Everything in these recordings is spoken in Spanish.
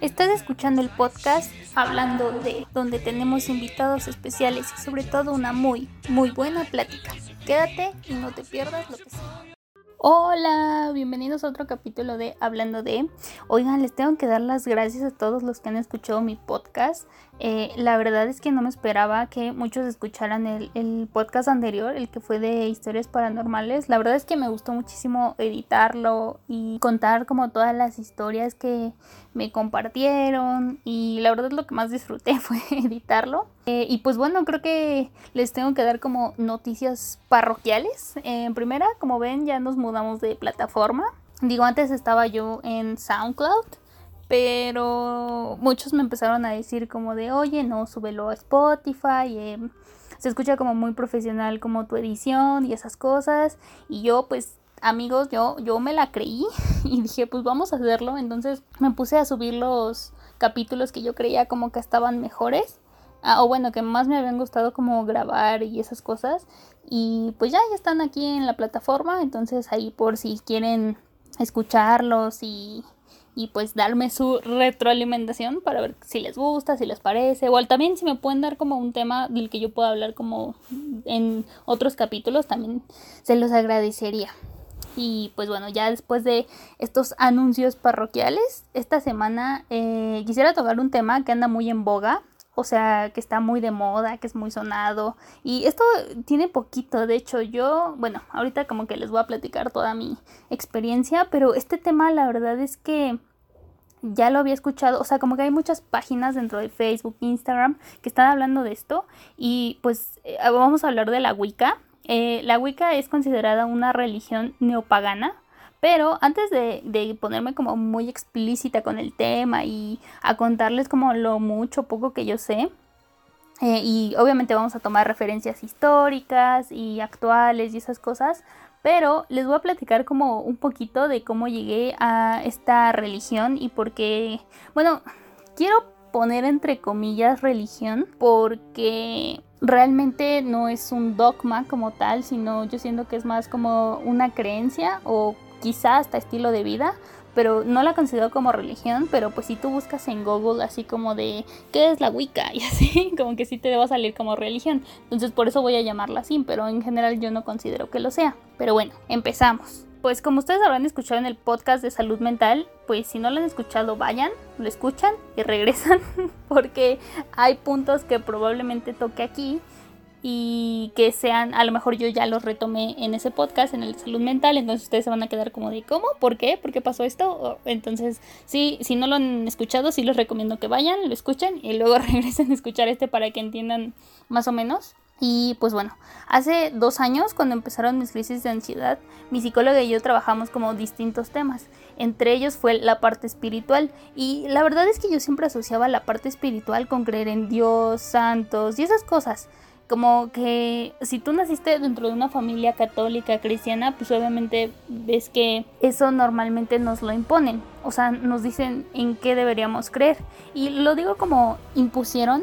Estás escuchando el podcast Hablando de, donde tenemos invitados especiales y sobre todo una muy, muy buena plática. Quédate y no te pierdas lo que sea. Hola, bienvenidos a otro capítulo de Hablando de. Oigan, les tengo que dar las gracias a todos los que han escuchado mi podcast. Eh, la verdad es que no me esperaba que muchos escucharan el, el, podcast anterior, el que fue de historias paranormales. La verdad es que me gustó muchísimo editarlo y contar como todas las historias que me compartieron. Y la verdad lo que más disfruté fue editarlo. Eh, y pues bueno, creo que les tengo que dar como noticias parroquiales. en primera, como ven, ya nos mudamos de plataforma. Digo, antes estaba yo en SoundCloud, pero muchos me empezaron a decir como de, oye, no, súbelo a Spotify. Eh, se escucha como muy profesional como tu edición y esas cosas. Y yo pues amigos, yo, yo me la creí y dije, pues vamos a hacerlo. Entonces me puse a subir los capítulos que yo creía como que estaban mejores. Ah, o bueno, que más me habían gustado como grabar y esas cosas. Y pues ya, ya están aquí en la plataforma, entonces ahí por si quieren escucharlos y, y pues darme su retroalimentación para ver si les gusta, si les parece, o también si me pueden dar como un tema del que yo pueda hablar como en otros capítulos, también se los agradecería. Y pues bueno, ya después de estos anuncios parroquiales, esta semana eh, quisiera tocar un tema que anda muy en boga, o sea, que está muy de moda, que es muy sonado. Y esto tiene poquito, de hecho, yo, bueno, ahorita como que les voy a platicar toda mi experiencia, pero este tema la verdad es que ya lo había escuchado, o sea, como que hay muchas páginas dentro de Facebook, Instagram, que están hablando de esto. Y pues eh, vamos a hablar de la Wicca. Eh, la Wicca es considerada una religión neopagana pero antes de, ponerme como muy explícita con el tema y a contarles como lo mucho poco que yo sé, eh, y obviamente vamos a tomar referencias históricas y actuales y esas cosas, pero les voy a platicar como un poquito de cómo llegué a esta religión y por qué, bueno, quiero poner entre comillas religión porque realmente no es un dogma como tal, sino yo siento que es más como una creencia o quizá hasta estilo de vida, pero no la considero como religión, pero pues si tú buscas en Google así como de qué es la Wicca y así, como que sí te deba salir como religión. Entonces por eso voy a llamarla así, pero en general yo no considero que lo sea. Pero bueno, empezamos. Pues como ustedes habrán escuchado en el podcast de salud mental, pues si no lo han escuchado vayan, lo escuchan y regresan porque hay puntos que probablemente toque aquí y que sean, a lo mejor yo ya los retomé en ese podcast, en el salud mental, entonces ustedes se van a quedar como de ¿cómo? ¿Por qué? ¿Por qué pasó esto? Entonces, sí, si no lo han escuchado, sí les recomiendo que vayan, lo escuchen y luego regresen a escuchar este para que entiendan más o menos. Y pues bueno, hace dos años cuando empezaron mis crisis de ansiedad, mi psicóloga y yo trabajamos como distintos temas. Entre ellos fue la parte espiritual. Y la verdad es que yo siempre asociaba la parte espiritual con creer en Dios, santos y esas cosas como que si tú naciste dentro de una familia católica cristiana, pues obviamente ves que eso normalmente nos lo imponen, o sea, nos dicen en qué deberíamos creer. Y lo digo como impusieron,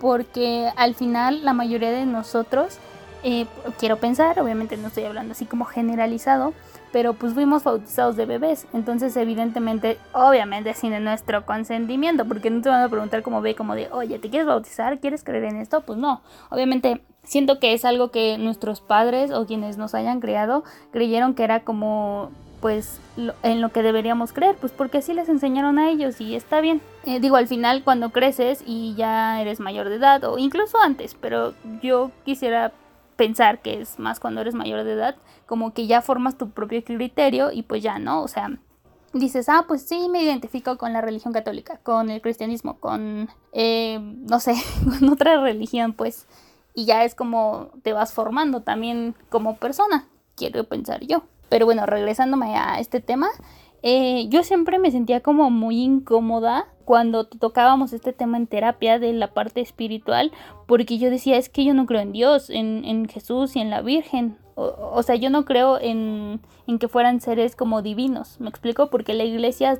porque al final la mayoría de nosotros, eh, quiero pensar, obviamente no estoy hablando así como generalizado, pero pues fuimos bautizados de bebés, entonces evidentemente, obviamente sin nuestro consentimiento, porque no te van a preguntar como ve, como de, oye, ¿te quieres bautizar? ¿Quieres creer en esto? Pues no, obviamente siento que es algo que nuestros padres o quienes nos hayan creado creyeron que era como pues en lo que deberíamos creer, pues porque así les enseñaron a ellos y está bien. Eh, digo, al final cuando creces y ya eres mayor de edad o incluso antes, pero yo quisiera pensar que es más cuando eres mayor de edad, como que ya formas tu propio criterio y pues ya, ¿no? O sea, dices, ah, pues sí, me identifico con la religión católica, con el cristianismo, con, eh, no sé, con otra religión, pues, y ya es como te vas formando también como persona, quiero pensar yo. Pero bueno, regresándome a este tema, eh, yo siempre me sentía como muy incómoda cuando tocábamos este tema en terapia de la parte espiritual, porque yo decía, es que yo no creo en Dios, en, en Jesús y en la Virgen. O, sea, yo no creo en, en que fueran seres como divinos, ¿me explico? Porque la iglesia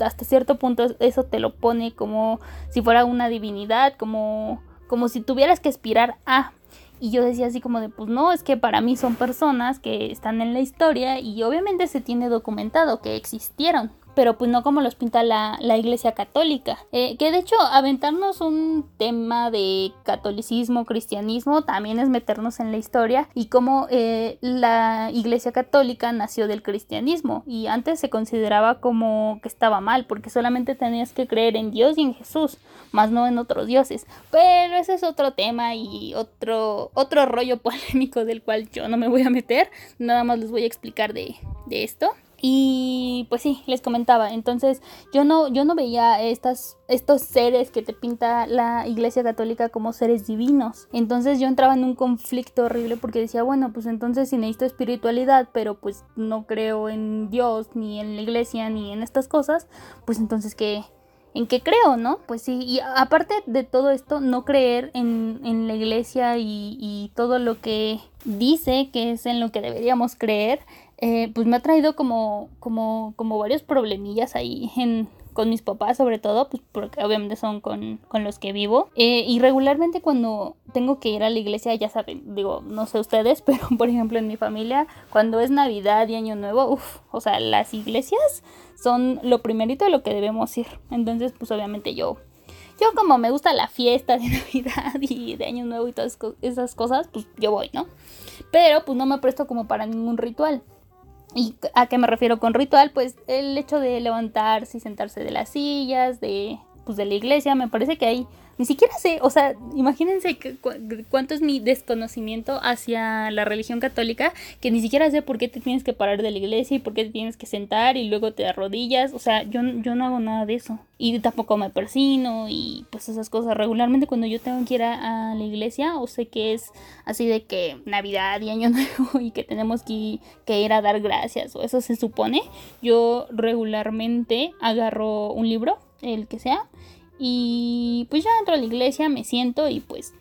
hasta cierto punto eso te lo pone como si fuera una divinidad, como, como si tuvieras que aspirar a, y yo decía así como de, pues no, es que para mí son personas que están en la historia y obviamente se tiene documentado que existieron. Pero pues no como los pinta la, iglesia católica. Eh, que de hecho aventarnos un tema de catolicismo, cristianismo, también es meternos en la historia y cómo eh, la iglesia católica nació del cristianismo y antes se consideraba como que estaba mal porque solamente tenías que creer en Dios y en Jesús, más no en otros dioses. Pero ese es otro tema y otro, otro rollo polémico del cual yo no me voy a meter, nada más les voy a explicar de, de esto. Y pues sí, les comentaba, entonces yo no, yo no veía estas, estos seres que te pinta la Iglesia Católica como seres divinos. Entonces yo entraba en un conflicto horrible porque decía, bueno, pues entonces si necesito espiritualidad, pero pues no creo en Dios, ni en la iglesia, ni en estas cosas, pues entonces ¿qué, en qué creo, ¿no? Pues sí, y aparte de todo esto, no creer en, en la iglesia y, y todo lo que dice que es en lo que deberíamos creer, eh, pues me ha traído como, como, como varios problemillas ahí en, con mis papás sobre todo, pues porque obviamente son con, los que vivo. Eh, y regularmente cuando tengo que ir a la iglesia, ya saben, digo, no sé ustedes, pero por ejemplo en mi familia, cuando es Navidad y Año Nuevo, uff, o sea, las iglesias son lo primerito de lo que debemos ir. Entonces, pues obviamente yo yo como me gusta la fiesta de Navidad y de Año Nuevo y todas esas cosas, pues yo voy, ¿no? Pero pues no me presto como para ningún ritual. ¿Y a qué me refiero con ritual? Pues el hecho de levantarse y sentarse de las sillas, de, pues, de la iglesia, me parece que hay ni siquiera sé, o sea, imagínense cuánto es mi desconocimiento hacia la religión católica, que ni siquiera sé por qué te tienes que parar de la iglesia y por qué te tienes que sentar y luego te arrodillas, o sea, yo, yo no hago nada de eso. Y tampoco me persino y pues esas cosas. Regularmente cuando yo tengo que ir a, la iglesia o sé que es así de que Navidad y Año Nuevo y que tenemos que, que ir a dar gracias o eso se supone, yo regularmente agarro un libro, el que sea, y pues ya entro a la iglesia, me siento y pues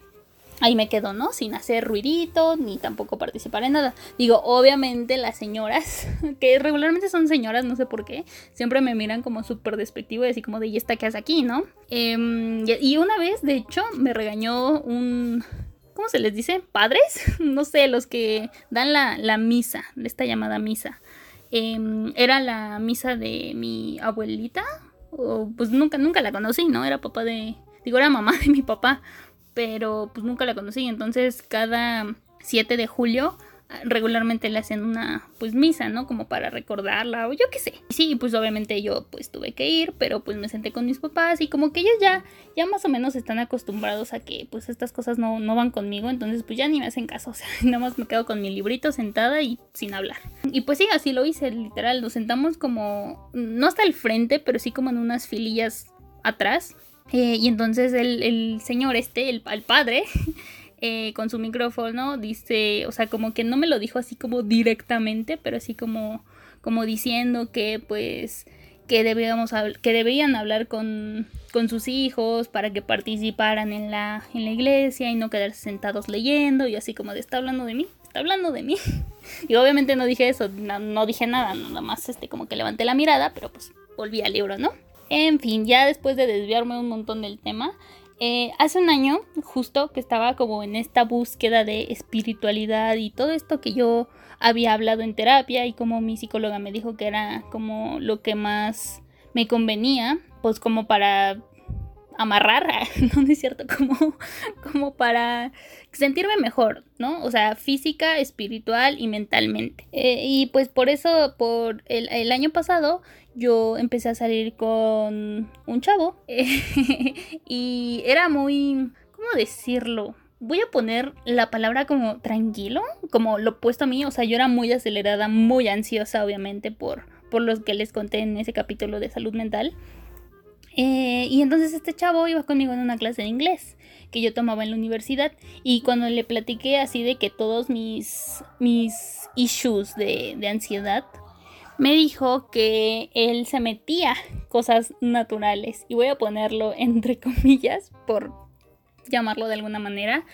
ahí me quedo, ¿no? Sin hacer ruidito, ni tampoco participar en nada. Digo, obviamente las señoras, que regularmente son señoras, no sé por qué, siempre me miran como súper despectivo y así como de, ¿y esta qué hace aquí, no? Em, y una vez, de hecho, me regañó un... ¿Cómo se les dice? ¿Padres? no sé, los que dan la, la misa, esta llamada misa. Em, era la misa de mi abuelita, pues nunca, nunca la conocí, ¿no? Era papá de, digo, era mamá de mi papá, pero pues nunca la conocí. Entonces cada 7 de julio regularmente le hacen una pues misa, ¿no? Como para recordarla o yo qué sé. Y sí, pues obviamente yo pues tuve que ir, pero pues me senté con mis papás y como que ellos ya, ya más o menos están acostumbrados a que pues estas cosas no, no van conmigo, entonces pues ya ni me hacen caso, o sea, nada más me quedo con mi librito sentada y sin hablar. Y pues sí, así lo hice, literal, nos sentamos como, no hasta el frente, pero sí como en unas filillas atrás. Eh, y entonces el, el señor este, el, el padre, Eh, con su micrófono dice, o sea, como que no me lo dijo así como directamente, pero así como, como diciendo que pues que debíamos que debían hablar con, con, sus hijos para que participaran en la, en la iglesia y no quedarse sentados leyendo y así como de está hablando de mí, está hablando de mí. y obviamente no dije eso, no, dije nada, nada más este como que levanté la mirada, pero pues volví al libro, ¿no? En fin, ya después de desviarme un montón del tema, eh, hace un año, justo que estaba como en esta búsqueda de espiritualidad y todo esto que yo había hablado en terapia y como mi psicóloga me dijo que era como lo que más me convenía, pues como para amarrar, no, es cierto, como, como para sentirme mejor, ¿no? O sea, física, espiritual y mentalmente. Eh, y pues por eso, por el, el, año pasado, yo empecé a salir con un chavo y era muy, ¿cómo decirlo? Voy a poner la palabra como tranquilo, como lo opuesto a mí, o sea, yo era muy acelerada, muy ansiosa, obviamente, por, por lo que les conté en ese capítulo de salud mental. Eh, y entonces este chavo iba conmigo en una clase de inglés que yo tomaba en la universidad. Y cuando le platiqué así de que todos mis, mis issues de, de ansiedad, me dijo que él se metía cosas naturales. Y voy a ponerlo entre comillas por llamarlo de alguna manera.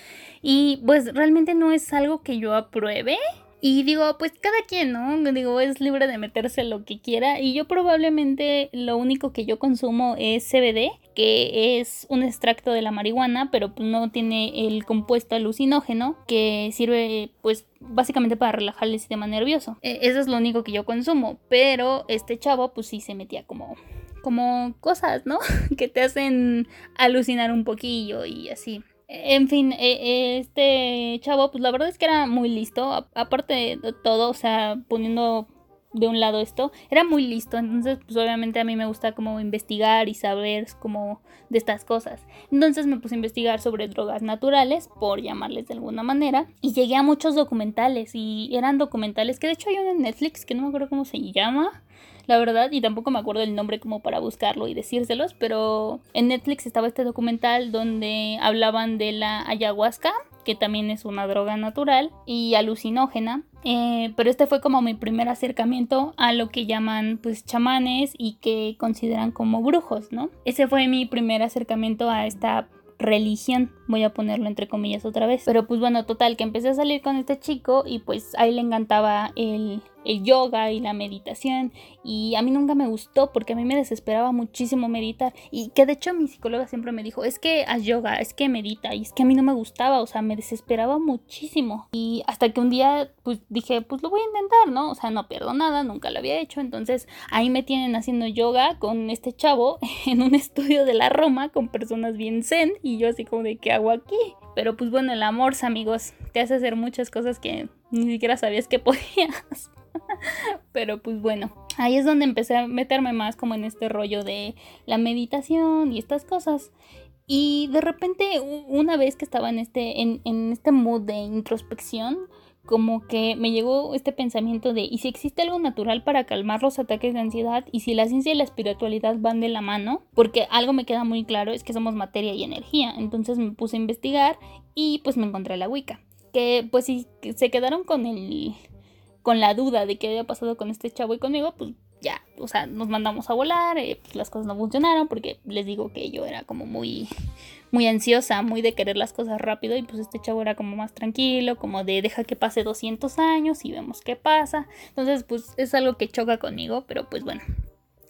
Y pues realmente no es algo que yo apruebe y digo, pues cada quien, ¿no? Digo, es libre de meterse lo que quiera. Y yo probablemente lo único que yo consumo es CBD, que es un extracto de la marihuana, pero pues no tiene el compuesto alucinógeno que sirve pues básicamente para relajar el sistema nervioso. E, eso es lo único que yo consumo, pero este chavo pues sí se metía como como cosas, ¿no? que te hacen alucinar un poquillo y así. En fin, e, e, este chavo, pues la verdad es que era muy listo. Aparte de todo, o sea, poniendo de un lado esto, era muy listo. Entonces, pues obviamente a mí me gusta como investigar y saber como de estas cosas. Entonces me puse a investigar sobre drogas naturales, por llamarles de alguna manera. Y llegué a muchos documentales. Y eran documentales que de hecho hay uno en Netflix que no me acuerdo cómo se llama la verdad, y tampoco me acuerdo el nombre como para buscarlo y decírselos, pero en Netflix estaba este documental donde hablaban de la ayahuasca, que también es una droga natural y alucinógena. Eh, pero este fue como mi primer acercamiento a lo que llaman pues chamanes y que consideran como brujos, ¿no? Ese fue mi primer acercamiento a esta religión, voy a ponerlo entre comillas otra vez. Pero pues bueno, total, que empecé a salir con este chico y pues a él le encantaba el, el yoga y la meditación y a mí nunca me gustó porque a mí me desesperaba muchísimo meditar y que de hecho mi psicóloga siempre me dijo es que haz yoga, es que medita y es que a mí no me gustaba, o sea, me desesperaba muchísimo y hasta que un día pues dije pues lo voy a intentar, ¿no? O sea, no pierdo nada, nunca lo había hecho, entonces ahí me tienen haciendo yoga con este chavo en un estudio de la Roma con personas bien zen y yo así como de qué hago aquí. Pero pues bueno, el amor, amigos, te hace hacer muchas cosas que ni siquiera sabías que podías. Pero pues bueno, ahí es donde empecé a meterme más como en este rollo de la meditación y estas cosas. Y de repente, una vez que estaba en este, en, en este mood de introspección, como que me llegó este pensamiento de, ¿y si existe algo natural para calmar los ataques de ansiedad? ¿Y si la ciencia y la espiritualidad van de la mano? Porque algo me queda muy claro es que somos materia y energía. Entonces me puse a investigar y pues me encontré la Wicca. Que pues si se quedaron con el, con la duda de qué había pasado con este chavo y conmigo, pues ya, o sea, nos mandamos a volar, eh, pues las cosas no funcionaron porque les digo que yo era como muy, muy ansiosa, muy de querer las cosas rápido y pues este chavo era como más tranquilo, como de deja que pase 200 años y vemos qué pasa. Entonces, pues es algo que choca conmigo, pero pues bueno,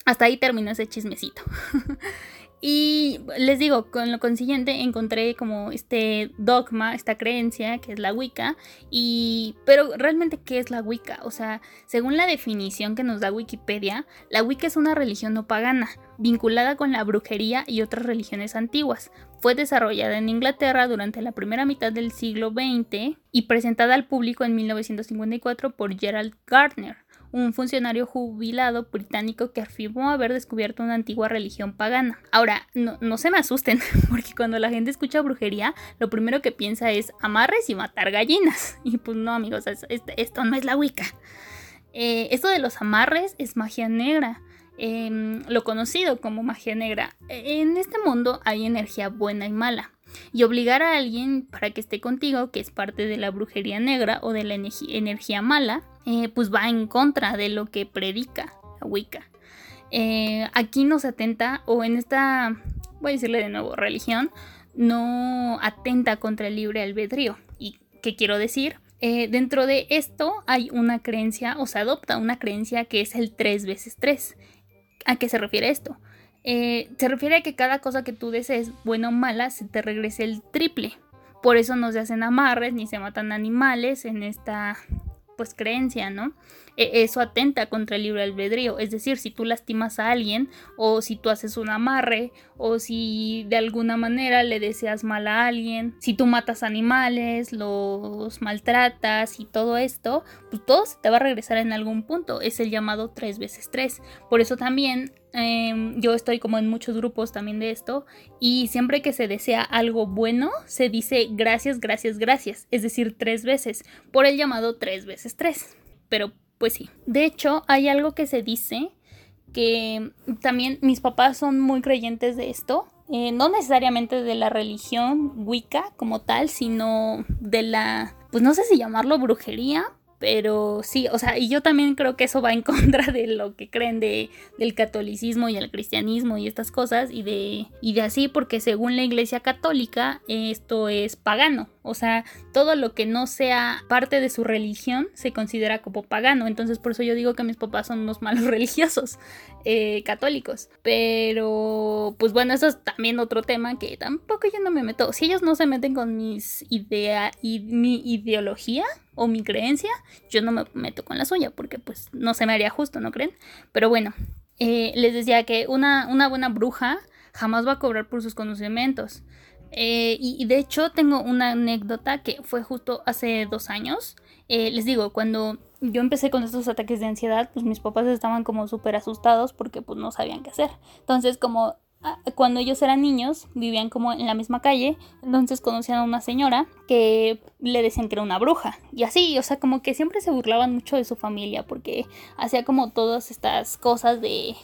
hasta ahí terminó ese chismecito. Y les digo, con lo consiguiente encontré como este dogma, esta creencia que es la Wicca. Y. Pero realmente, ¿qué es la Wicca? O sea, según la definición que nos da Wikipedia, la Wicca es una religión no pagana, vinculada con la brujería y otras religiones antiguas. Fue desarrollada en Inglaterra durante la primera mitad del siglo XX y presentada al público en 1954 por Gerald Gardner un funcionario jubilado británico que afirmó haber descubierto una antigua religión pagana. Ahora, no, se me asusten, porque cuando la gente escucha brujería, lo primero que piensa es amarres y matar gallinas. Y pues no, amigos, esto no es la Wicca. Eh, esto de los amarres es magia negra. Em, lo conocido como magia negra. En este mundo hay energía buena y mala. Y obligar a alguien para que esté contigo, que es parte de la brujería negra o de la energía mala, eh, pues va en contra de lo que predica la Wicca. Eh, aquí no se atenta, o en esta, voy a decirle de nuevo, religión, no atenta contra el libre albedrío. ¿Y qué quiero decir? Eh, dentro de esto hay una creencia, o se adopta una creencia que es el 3 veces 3. ¿A qué se refiere esto? Se refiere a que cada cosa que tú desees, buena o mala, se te regrese el triple. Por eso no se hacen amarres ni se matan animales en esta pues creencia, ¿no? E, eso atenta contra el libre albedrío, es decir, si tú lastimas a alguien o si tú haces un amarre o si de alguna manera le deseas mal a alguien, si tú matas animales, los maltratas y todo esto, pues todo se te va a regresar en algún punto, es el llamado 3 veces 3. Por eso también em, yo estoy como en muchos grupos también de esto y siempre que se desea algo bueno se dice gracias, gracias, gracias, es decir, tres veces, por el llamado 3 veces 3. Pero pues sí, de hecho hay algo que se dice que también mis papás son muy creyentes de esto, eh, no necesariamente de la religión Wicca como tal, sino de la, pues no sé si llamarlo brujería, Pero sí, o sea, y yo también creo que eso va en contra de lo que creen de, del catolicismo y el cristianismo y estas cosas y de, y de así, porque según la iglesia católica esto es pagano. O sea, todo lo que no sea parte de su religión se considera como pagano. Entonces por eso yo digo que mis papás son unos malos religiosos eh, católicos. Pero pues bueno, eso es también otro tema que tampoco yo no me meto. Si ellos no se meten con mis idea y mi ideología, o mi creencia, yo no me meto con la suya porque pues no se me haría justo, ¿no creen? Pero bueno, eh, les decía que una, una, buena bruja jamás va a cobrar por sus conocimientos. Eh, y, de hecho tengo una anécdota que fue justo hace dos años. Eh, les digo, cuando yo empecé con estos ataques de ansiedad, pues mis papás estaban como súper asustados porque pues no sabían qué hacer. Entonces como cuando ellos eran niños, vivían como en la misma calle, entonces conocían a una señora que le decían que era una bruja. Y así, o sea, como que siempre se burlaban mucho de su familia porque hacía como todas estas cosas de,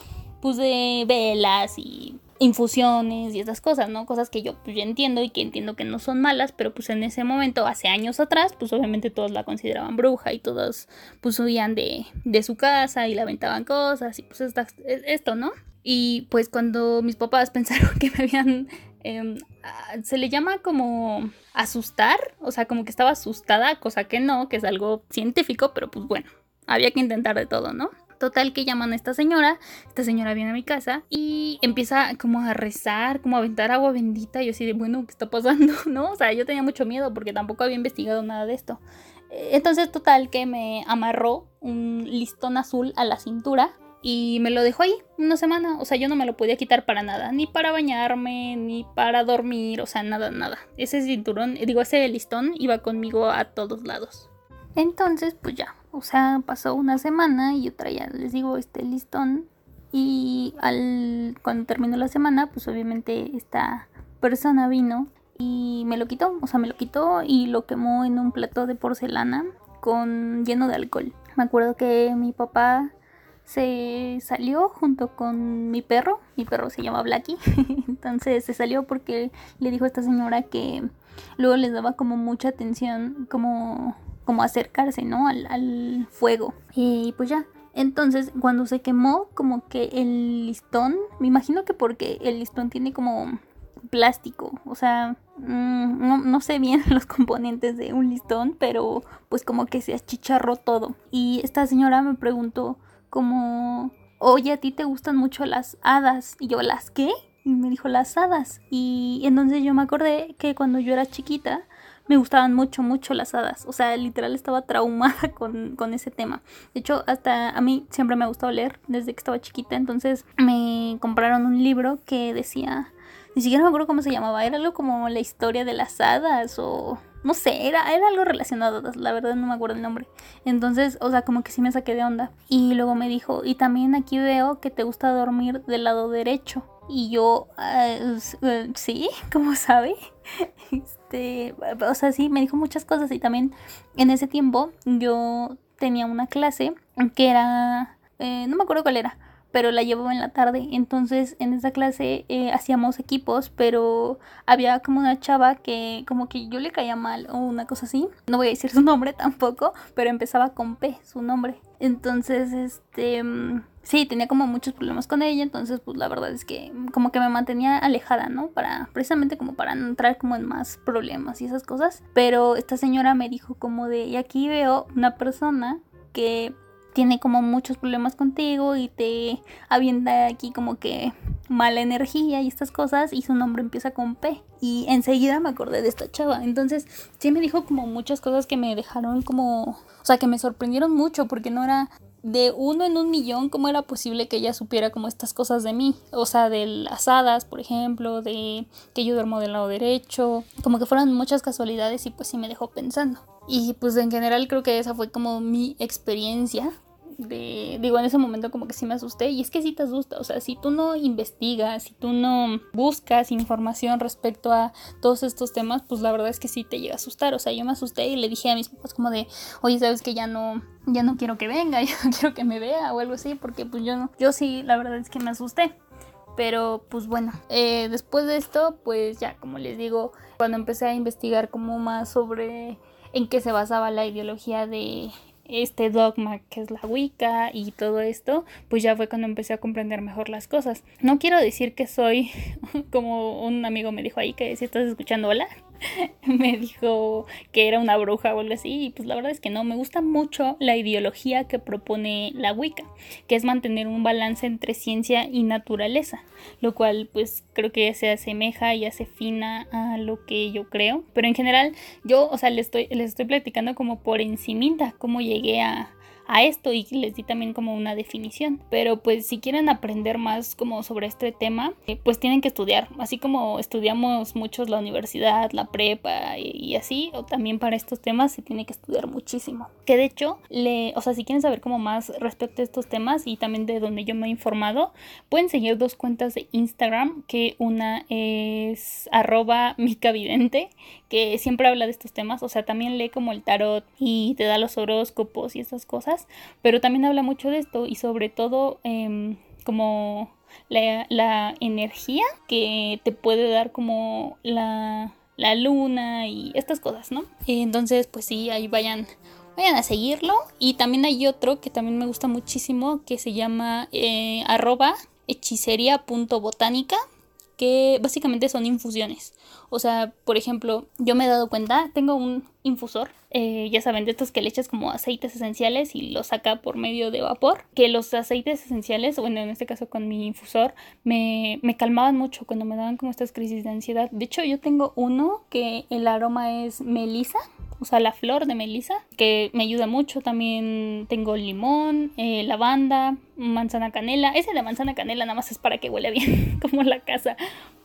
pues de velas y infusiones y estas cosas, ¿no? Cosas que yo pues, entiendo y que entiendo que no son malas, pero pues en ese momento, hace años atrás, pues obviamente todos la consideraban bruja y todos pues huían de, de su casa y le aventaban cosas y pues esto, ¿no? Y pues cuando mis papás pensaron que me habían... Em, se le llama como asustar, o sea, como que estaba asustada, cosa que no, que es algo científico, pero pues bueno, había que intentar de todo, ¿no? Total que llaman a esta señora, esta señora viene a mi casa y empieza como a rezar, como a aventar agua bendita. Y yo así de, bueno, ¿qué está pasando? ¿No? O sea, yo tenía mucho miedo porque tampoco había investigado nada de esto. Entonces, total que me amarró un listón azul a la cintura y me lo dejó ahí una semana. O sea, yo no me lo podía quitar para nada, ni para bañarme, ni para dormir, o sea, nada, nada. Ese cinturón, digo, ese listón iba conmigo a todos lados. Entonces, pues ya, o sea, pasó una semana y yo traía, les digo, este listón. Y al, cuando terminó la semana, pues obviamente esta persona vino y me lo quitó. O sea, me lo quitó y lo quemó en un plato de porcelana con lleno de alcohol. Me acuerdo que mi papá se salió junto con mi perro, mi perro se llama Blacky, entonces se salió porque le dijo a esta señora que luego les daba como mucha atención, como, como acercarse, ¿no? Al, al fuego. Y pues ya, entonces, cuando se quemó, como que el listón, me imagino que porque el listón tiene como plástico, o sea, mm, no, no, sé bien los componentes de un listón, pero pues como que se achicharró todo. Y esta señora me preguntó, como, oye, a ti te gustan mucho las hadas. Y yo, ¿las qué? Y me dijo, las hadas. Y entonces yo me acordé que cuando yo era chiquita, me gustaban mucho, mucho las hadas. O sea, literal estaba traumada con, con, ese tema. De hecho, hasta a mí siempre me ha gustado leer desde que estaba chiquita. Entonces me compraron un libro que decía, ni siquiera me acuerdo cómo se llamaba, era algo como la historia de las hadas o no sé, era, era algo relacionado, la verdad no me acuerdo el nombre. Entonces, o sea, como que sí me saqué de onda. Y luego me dijo, y también aquí veo que te gusta dormir del lado derecho. Y yo, uh, sí, ¿cómo sabe? Este, o sea, sí, me dijo muchas cosas. Y también en ese tiempo yo tenía una clase que era, eh, no me acuerdo cuál era, pero la llevaba en la tarde. Entonces en esa clase eh, hacíamos equipos, pero había como una chava que como que yo le caía mal o una cosa así. No voy a decir su nombre tampoco, pero empezaba con P, su nombre. Entonces, este... Mm, sí, tenía como muchos problemas con ella, entonces pues la verdad es que como que me mantenía alejada, ¿no? Para precisamente como para no entrar como en más problemas y esas cosas. Pero esta señora me dijo como de, y aquí veo una persona que tiene como muchos problemas contigo y te avienta aquí como que mala energía y estas cosas y su nombre empieza con P. Y enseguida me acordé de esta chava. Entonces sí me dijo como muchas cosas que me dejaron como, o sea, que me sorprendieron mucho porque no era de uno en un millón, ¿cómo era posible que ella supiera como estas cosas de mí? O sea, de las hadas, por ejemplo, de que yo duermo del lado derecho, como que fueron muchas casualidades y pues sí me dejó pensando. Y pues en general creo que esa fue como mi experiencia de, digo, en ese momento como que sí me asusté y es que sí te asusta, o sea, si tú no investigas, si tú no buscas información respecto a todos estos temas, pues la verdad es que sí te llega a asustar, o sea, yo me asusté y le dije a mis papás como de, oye, sabes que ya no, ya no quiero que venga, ya no quiero que me vea o algo así, porque pues yo no, yo sí, la verdad es que me asusté. Pero pues bueno, eh, después de esto, pues ya como les digo, cuando empecé a investigar como más sobre en qué se basaba la ideología de este dogma que es la Wicca y todo esto, pues ya fue cuando empecé a comprender mejor las cosas. No quiero decir que soy, como un amigo me dijo ahí, que si estás escuchando, hola, me dijo que era una bruja o algo así, y pues la verdad es que no, me gusta mucho la ideología que propone la Wicca, que es mantener un balance entre ciencia y naturaleza, lo cual pues creo que se asemeja y hace fina a lo que yo creo, pero en general yo, o sea, les estoy, estoy platicando como por encimita cómo llegué a, a esto y les di también como una definición. Pero pues si quieren aprender más como sobre este tema, eh, pues tienen que estudiar, así como estudiamos muchos la universidad, la prepa y, así, o también para estos temas se tiene que estudiar muchísimo. Que de hecho, le, o sea, si quieren saber como más respecto a estos temas y también de donde yo me he informado, pueden seguir dos cuentas de Instagram, que una es arroba micavidente, que siempre habla de estos temas, o sea, también lee como el tarot y te da los horóscopos y esas cosas pero también habla mucho de esto y sobre todo em, como la, energía que te puede dar como la, luna y estas cosas, ¿no? Entonces, pues sí, ahí vayan, vayan a seguirlo. Y también hay otro que también me gusta muchísimo que se llama eh, arroba hechicería.botánica que básicamente son infusiones. O sea, por ejemplo, yo me he dado cuenta, tengo un infusor, eh, ya saben, de estos que le echas como aceites esenciales y lo saca por medio de vapor, que los aceites esenciales, bueno, en este caso con mi infusor, me, me calmaban mucho cuando me daban como estas crisis de ansiedad. De hecho, yo tengo uno que el aroma es melisa o sea, la flor de melisa, que me ayuda mucho. También tengo limón, eh, lavanda, manzana canela. Ese de manzana canela nada más es para que huele bien, como la casa.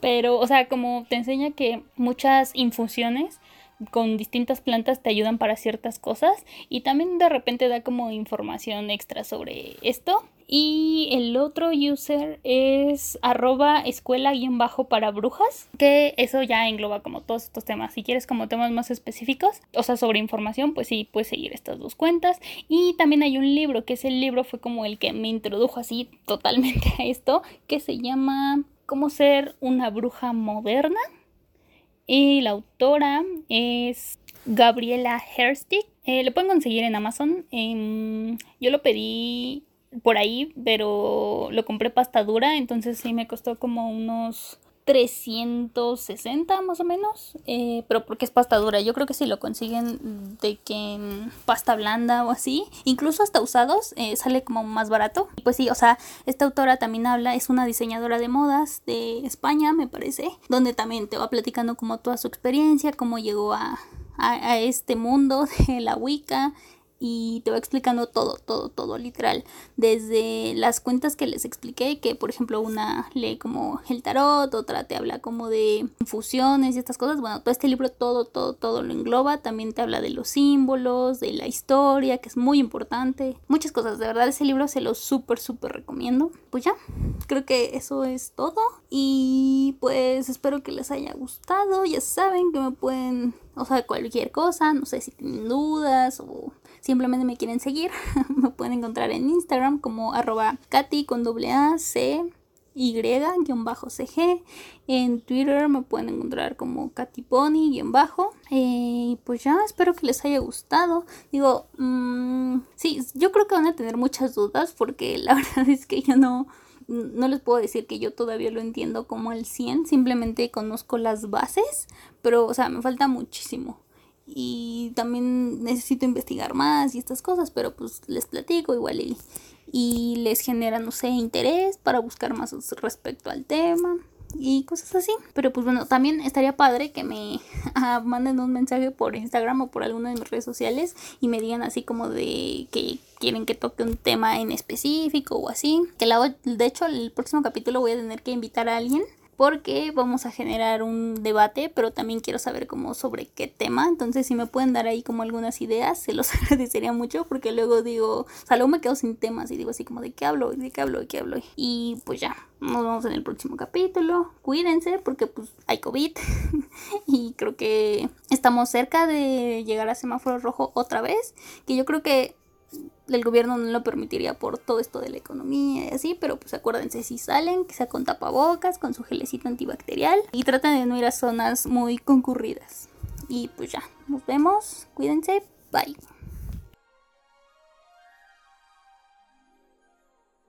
Pero, o sea, como te enseña que muchas infusiones con distintas plantas te ayudan para ciertas cosas y también de repente da como información extra sobre esto y el otro user es arroba escuela bajo para brujas, que eso ya engloba como todos estos temas. Si quieres como temas más específicos, o sea, sobre información, pues sí, puedes seguir estas dos cuentas. Y también hay un libro, que ese libro fue como el que me introdujo así totalmente a esto, que se llama Cómo ser una bruja moderna. Y la autora es Gabriela Herstick. Eh, lo pueden conseguir en Amazon. yo lo pedí por ahí, pero lo compré pasta dura, entonces sí me costó como unos 360 más o menos, eh, pero porque es pasta dura. Yo creo que si lo consiguen de que pasta blanda o así, incluso hasta usados, eh, sale como más barato. Y pues sí, o sea, esta autora también habla, es una diseñadora de modas de España, me parece, donde también te va platicando como toda su experiencia, cómo llegó a, a, a este mundo de la Wicca y te va explicando todo, todo, todo literal. Desde las cuentas que les expliqué, que por ejemplo una lee como el tarot, otra te habla como de infusiones y estas cosas. Bueno, todo este libro todo, todo, todo lo engloba. También te habla de los símbolos, de la historia, que es muy importante. Muchas cosas, de verdad ese libro se lo súper, súper recomiendo. Pues ya, creo que eso es todo. Y pues espero que les haya gustado. Ya saben que me pueden, o sea, cualquier cosa, no sé si tienen dudas o simplemente me quieren seguir, me pueden encontrar en Instagram como arroba Katy con doble A C Y-CG. En Twitter me pueden encontrar como KatyPony-bajo. Eh, pues ya, espero que les haya gustado. Digo, mmm, sí, yo creo que van a tener muchas dudas porque la verdad es que yo no, no les puedo decir que yo todavía lo entiendo como al 100. Simplemente conozco las bases, pero, o sea, me falta muchísimo y también necesito investigar más y estas cosas, pero pues les platico igual y, y les genera, no sé, interés para buscar más respecto al tema y cosas así. Pero pues bueno, también estaría padre que me ah, manden un mensaje por Instagram o por alguna de mis redes sociales y me digan así como de que quieren que toque un tema en específico o así. Que la, de hecho el próximo capítulo voy a tener que invitar a alguien porque vamos a generar un debate, pero también quiero saber como sobre qué tema. Entonces, si me pueden dar ahí como algunas ideas, se los agradecería mucho porque luego digo, o sea, luego me quedo sin temas y digo así como de qué hablo, de qué hablo, de qué hablo. Y pues ya, nos vemos en el próximo capítulo. Cuídense porque pues hay COVID y creo que estamos cerca de llegar a semáforo rojo otra vez, que yo creo que el gobierno no lo permitiría por todo esto de la economía y así, pero pues acuérdense si salen, que sea con tapabocas, con su gelecito antibacterial y traten de no ir a zonas muy concurridas. Y pues ya, nos vemos, cuídense, bye.